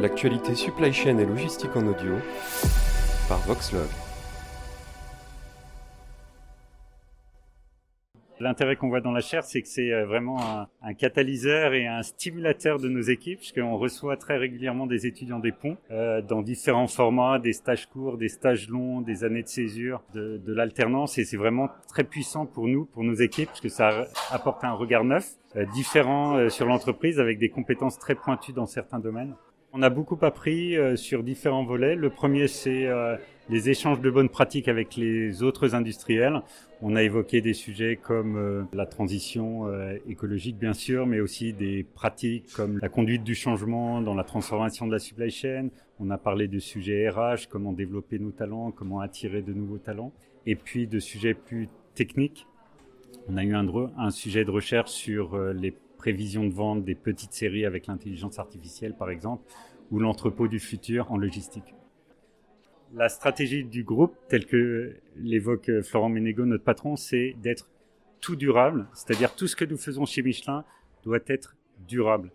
L'actualité supply chain et logistique en audio par Voxlog. L'intérêt qu'on voit dans la chaire, c'est que c'est euh, vraiment un, catalyseur et un stimulateur de nos équipes, puisqu'on reçoit très régulièrement des étudiants des ponts euh, dans différents formats, des stages courts, des stages longs, des années de césure, de, l'alternance, et c'est vraiment très puissant pour nous, pour nos équipes, puisque ça apporte un regard neuf, euh, différent sur l'entreprise, avec des compétences très pointues dans certains domaines. On a beaucoup appris euh, sur différents volets. Le premier, c'est euh, les échanges de bonnes pratiques avec les autres industriels. On a évoqué des sujets comme euh, la transition écologique, bien sûr, mais aussi des pratiques comme la conduite du changement dans la transformation de la supply chain. On a parlé de sujets RH, comment développer nos talents, comment attirer de nouveaux talents. Et puis de sujets plus techniques. On a eu un, un sujet de recherche sur les prévision de vente des petites séries avec l'intelligence artificielle, par exemple, ou l'entrepôt du futur en logistique. La stratégie du groupe, telle que l'évoque Florent Ménégo, notre patron, c'est d'être tout durable, c'est-à-dire tout ce que nous faisons chez Michelin doit être durable.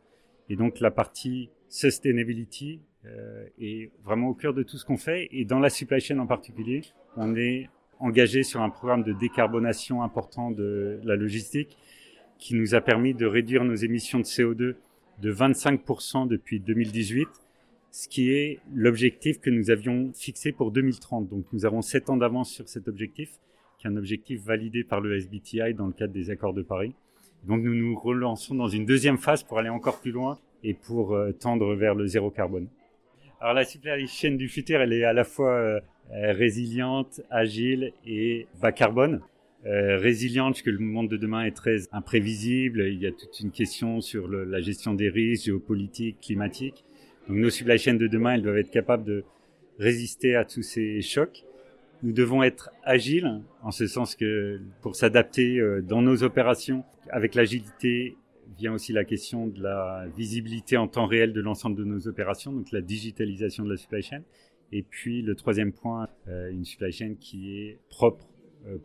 Et donc la partie sustainability euh, est vraiment au cœur de tout ce qu'on fait. Et dans la supply chain en particulier, on est engagé sur un programme de décarbonation important de la logistique qui nous a permis de réduire nos émissions de CO2 de 25% depuis 2018, ce qui est l'objectif que nous avions fixé pour 2030. Donc nous avons 7 ans d'avance sur cet objectif, qui est un objectif validé par le SBTI dans le cadre des accords de Paris. Donc nous nous relançons dans une deuxième phase pour aller encore plus loin et pour euh, tendre vers le zéro carbone. Alors la supply du futur, elle est à la fois euh, résiliente, agile et bas carbone euh, résiliente, puisque le monde de demain est très imprévisible. Il y a toute une question sur le, la gestion des risques géopolitiques, climatiques. Donc nos supply chains de demain, elles doivent être capables de résister à tous ces chocs. Nous devons être agiles, en ce sens que pour s'adapter euh, dans nos opérations, avec l'agilité vient aussi la question de la visibilité en temps réel de l'ensemble de nos opérations, donc la digitalisation de la supply chain. Et puis le troisième point, euh, une supply chain qui est propre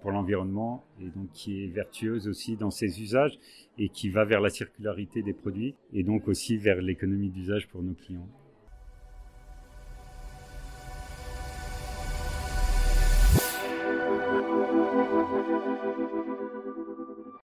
pour l'environnement et donc qui est vertueuse aussi dans ses usages et qui va vers la circularité des produits et donc aussi vers l'économie d'usage pour nos clients.